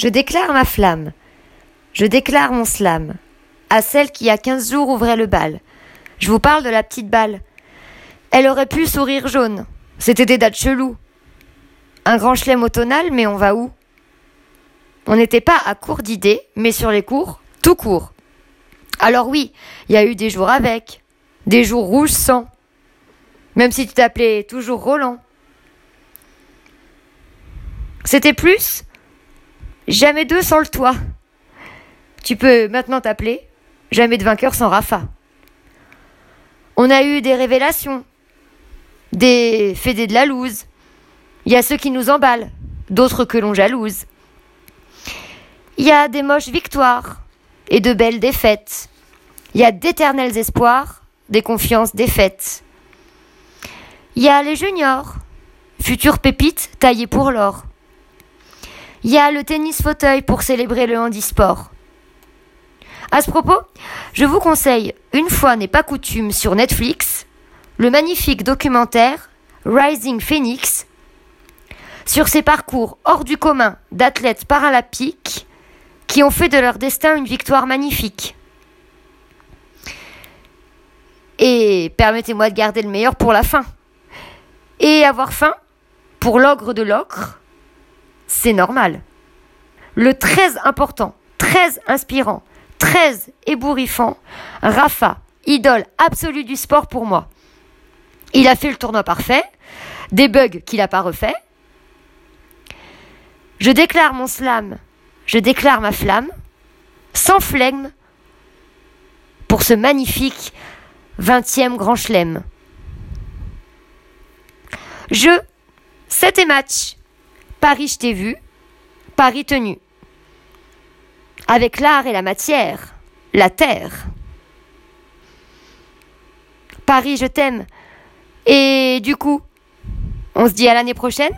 Je déclare ma flamme. Je déclare mon slam. À celle qui, il y a quinze jours, ouvrait le bal. Je vous parle de la petite balle. Elle aurait pu sourire jaune. C'était des dates cheloues. Un grand chelem automnal, mais on va où? On n'était pas à court d'idées, mais sur les cours, tout court. Alors oui, il y a eu des jours avec, des jours rouges sans. Même si tu t'appelais toujours Roland. C'était plus Jamais deux sans le toit. Tu peux maintenant t'appeler Jamais de vainqueur sans Rafa. On a eu des révélations, des fédés de la loose. Il y a ceux qui nous emballent, d'autres que l'on jalouse. Il y a des moches victoires et de belles défaites. Il y a d'éternels espoirs, des confiances défaites. Il y a les juniors, futures pépites taillées pour l'or. Il y a le tennis fauteuil pour célébrer le handisport. À ce propos, je vous conseille, une fois n'est pas coutume sur Netflix, le magnifique documentaire Rising Phoenix sur ces parcours hors du commun d'athlètes paralympiques qui ont fait de leur destin une victoire magnifique. Et permettez-moi de garder le meilleur pour la fin. Et avoir faim, pour l'ogre de l'ocre, c'est normal. Le très important, très inspirant, très ébouriffant, Rafa, idole absolue du sport pour moi. Il a fait le tournoi parfait, des bugs qu'il n'a pas refait. Je déclare mon slam, je déclare ma flamme, sans flegme, pour ce magnifique 20e grand chelem. Je, 7 et match. Paris, je t'ai vu. Paris tenu. Avec l'art et la matière, la terre. Paris, je t'aime. Et du coup, on se dit à l'année prochaine?